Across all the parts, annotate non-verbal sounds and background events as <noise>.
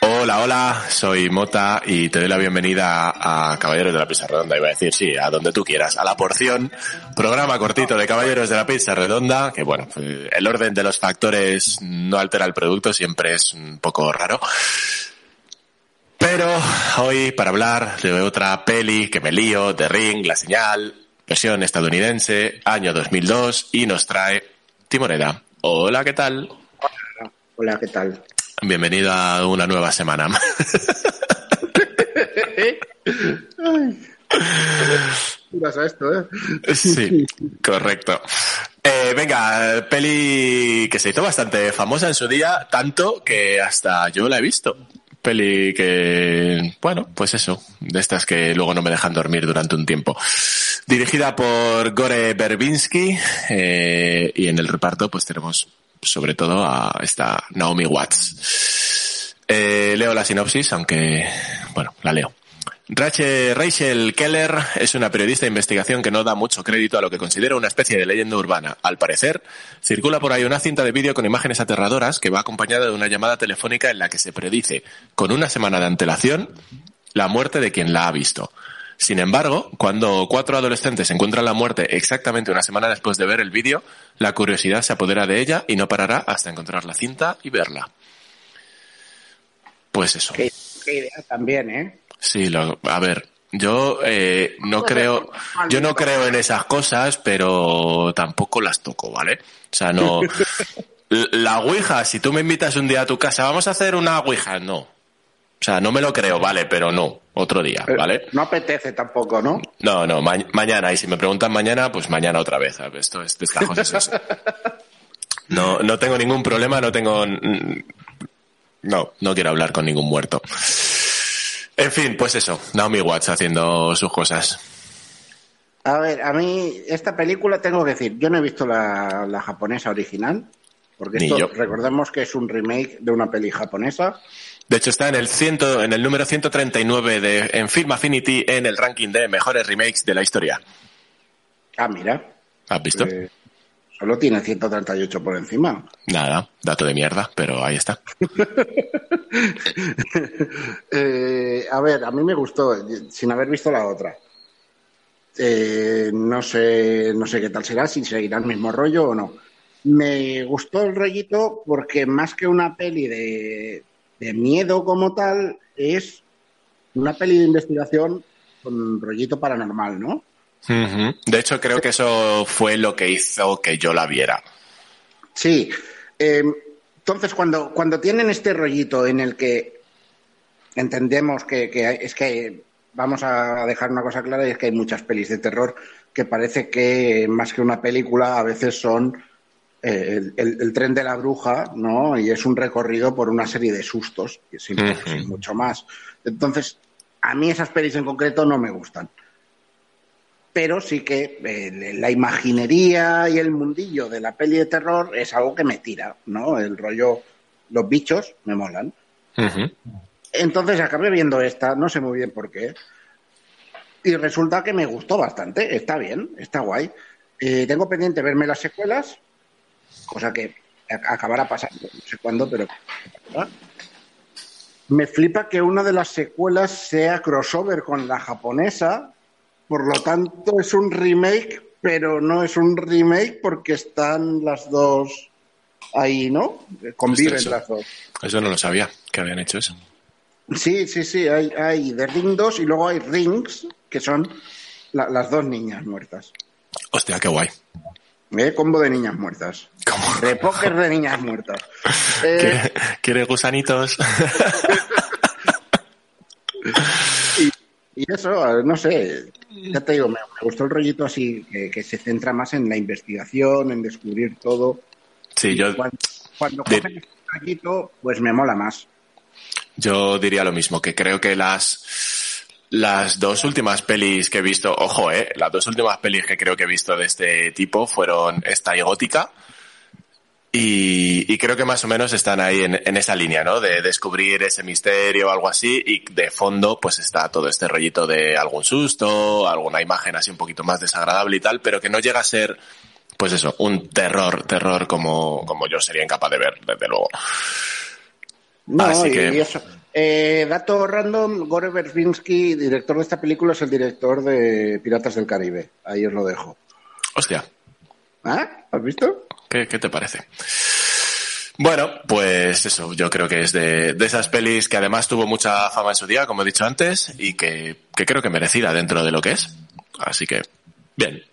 Hola, hola, soy Mota y te doy la bienvenida a Caballeros de la Pizza Redonda, iba a decir, sí, a donde tú quieras, a la porción, programa cortito de Caballeros de la Pizza Redonda, que bueno, el orden de los factores no altera el producto, siempre es un poco raro. Pero hoy para hablar de otra peli que me lío, The Ring, La Señal, versión estadounidense, año 2002, y nos trae Timoreda. Hola, ¿qué tal? Hola, ¿qué tal? Bienvenido a una nueva semana. <laughs> a esto, ¿eh? Sí, correcto. Eh, venga, peli que se hizo bastante famosa en su día, tanto que hasta yo la he visto. Peli que, bueno, pues eso, de estas que luego no me dejan dormir durante un tiempo. Dirigida por Gore Berbinsky eh, y en el reparto pues tenemos sobre todo a esta Naomi Watts. Eh, leo la sinopsis, aunque, bueno, la leo. Rachel, Keller es una periodista de investigación que no da mucho crédito a lo que considera una especie de leyenda urbana. Al parecer, circula por ahí una cinta de vídeo con imágenes aterradoras que va acompañada de una llamada telefónica en la que se predice, con una semana de antelación, la muerte de quien la ha visto. Sin embargo, cuando cuatro adolescentes encuentran la muerte exactamente una semana después de ver el vídeo, la curiosidad se apodera de ella y no parará hasta encontrar la cinta y verla. Pues eso. Qué, idea también, ¿eh? Sí, lo, a ver, yo eh, no creo, yo no creo en esas cosas, pero tampoco las toco, ¿vale? O sea, no. <laughs> La Ouija, si tú me invitas un día a tu casa, vamos a hacer una Ouija, no. O sea, no me lo creo, vale, pero no, otro día, ¿vale? No apetece tampoco, ¿no? No, no, mañana, y si me preguntan mañana, pues mañana otra vez. Esto es <laughs> no, no tengo ningún problema, no tengo. No, no quiero hablar con ningún muerto. En fin, pues eso, Naomi Watts haciendo sus cosas. A ver, a mí esta película tengo que decir, yo no he visto la, japonesa original, porque esto, recordemos que es un remake de una peli japonesa. De hecho está en el ciento, en el número 139 de en Film Affinity en el ranking de mejores remakes de la historia. Ah, mira. ¿Has visto? Eh, solo tiene 138 por encima. Nada, dato de mierda, pero ahí está. <laughs> Eh, a ver, a mí me gustó, sin haber visto la otra. Eh, no sé, no sé qué tal será, si seguirá el mismo rollo o no. Me gustó el rollito porque más que una peli de, miedo como tal, es una peli de investigación con rollito paranormal, ¿no? De hecho, creo que eso fue lo que hizo que yo la viera. Sí. Eh, entonces, cuando, cuando tienen este rollito en el que entendemos que, es que vamos a dejar una cosa clara y es que hay muchas pelis de terror que parece que más que una película a veces son eh, el, tren de la bruja, ¿no? Y es un recorrido por una serie de sustos, y sin, mucho más. Entonces, a mí esas pelis en concreto no me gustan pero sí que eh, la imaginería y el mundillo de la peli de terror es algo que me tira, ¿no? El rollo, los bichos me molan. Entonces acabé viendo esta, no sé muy bien por qué, y resulta que me gustó bastante, está bien, está guay. Eh, tengo pendiente verme las secuelas, cosa que acabará pasando, no sé cuándo, pero... Me flipa que una de las secuelas sea crossover con la japonesa, por lo tanto, es un remake, pero no es un remake porque están las dos ahí, ¿no? Conviven las dos. Eso no lo sabía, que habían hecho eso. Sí, sí, sí. Hay, hay The Ring 2 y luego hay Rings, que son las dos niñas muertas. Hostia, qué guay. ¿Eh? Combo de niñas muertas. ¿Cómo? De póker de <laughs> niñas muertas. Eh... ¿Quieres gusanitos? <laughs> y, eso, no sé, ya te digo, me, gustó el rollito así, que, se centra más en la investigación, en descubrir todo. Sí, yo. Cuando, coges el rollito, pues me mola más. Yo diría lo mismo, que creo que las, las dos últimas pelis que he visto, ojo, eh, las dos últimas pelis que creo que he visto de este tipo fueron esta y Gótica y, creo que más o menos están ahí en, esa línea, ¿no? De descubrir ese misterio o algo así y de fondo pues está todo este rollito de algún susto, alguna imagen así un poquito más desagradable y tal, pero que no llega a ser pues eso, un terror, terror como, como yo sería incapaz de ver, desde luego. No, Así que... y eso. Eh, dato random, Gore Verbinski, director de esta película, es el director de Piratas del Caribe. Ahí os lo dejo. Hostia. ¿Ah? ¿Has visto? ¿Qué, qué te parece? Bueno, pues eso, yo creo que es de, de, esas pelis que además tuvo mucha fama en su día, como he dicho antes, y que, que creo que merecida dentro de lo que es. Así que, bien.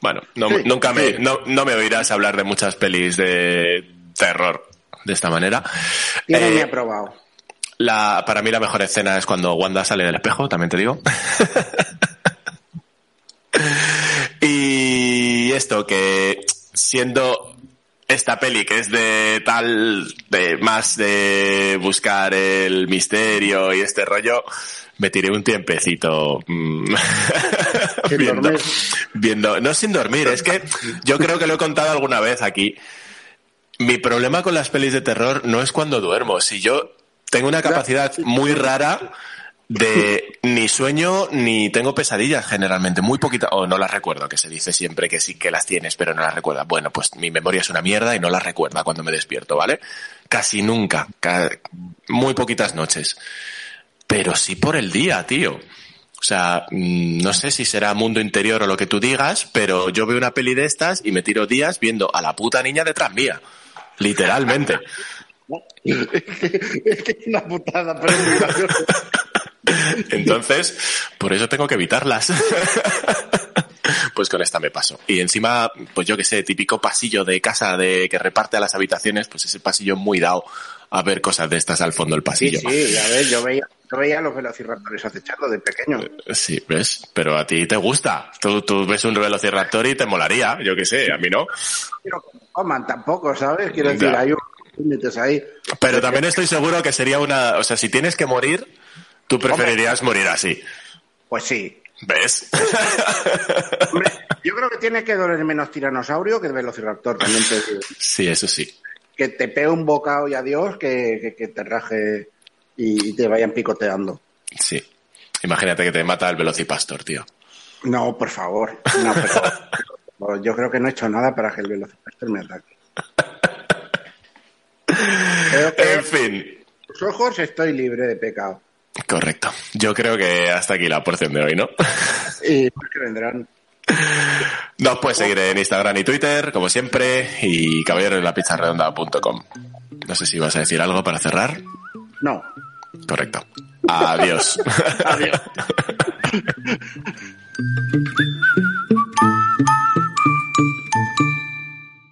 Bueno, no, nunca me, no, no, me oirás hablar de muchas pelis de terror de esta manera. Yo no me he eh, probado. La, para mí la mejor escena es cuando Wanda sale del espejo, también te digo. <laughs> y esto, que siendo esta peli que es de tal, de más de buscar el misterio y este rollo, me tiré un tiempecito mm, <laughs> viendo, viendo, no sin dormir, es que yo creo que lo he contado alguna vez aquí. Mi problema con las pelis de terror no es cuando duermo, si yo tengo una capacidad muy rara de ni sueño ni tengo pesadillas generalmente, muy poquita, o no las recuerdo, que se dice siempre que sí que las tienes, pero no las recuerda. Bueno, pues mi memoria es una mierda y no las recuerda cuando me despierto, ¿vale? Casi nunca, muy poquitas noches. Pero sí por el día, tío. O sea, mm, no sé si será mundo interior o lo que tú digas, pero yo veo una peli de estas y me tiro días viendo a la puta niña detrás mía. Literalmente. <laughs> es que es una putada, pero <laughs> entonces, por eso tengo que evitarlas. <laughs> pues con esta me paso. Y encima, pues yo que sé, típico pasillo de casa de que reparte a las habitaciones, pues ese pasillo muy dado a ver cosas de estas al fondo del pasillo. Sí, sí, ya ves, yo veía, yo veía los velociraptores acechando de pequeño. Sí, ves, pero a ti te gusta. Tú, tú ves un velociraptor y te molaría, yo que sé, a mí no. Pero coman tampoco, ¿sabes? Quiero decir, hay un ahí. Pero también estoy seguro que sería una, o sea, si tienes que morir, Tú preferirías morir así. Pues sí. ¿Ves? <laughs> yo creo que tiene que doler menos tiranosaurio que el velociraptor, también te digo. Sí, eso sí. Que te pegue un bocado y adiós, que, que, te raje y te vayan picoteando. Sí. Imagínate que te mata el velocipastor, tío. No, por favor. No, pero yo creo que no he hecho nada para que el velocipastor me ataque. <laughs> en fin. Tus ojos estoy libre de pecado. Correcto. Yo creo que hasta aquí la porción de hoy, ¿no? Y pues que vendrán. Nos puedes seguir en Instagram y Twitter, como siempre, y caballero en la pizza redonda.com. No sé si vas a decir algo para cerrar. No. Correcto. Adiós. <laughs> Adiós. <laughs>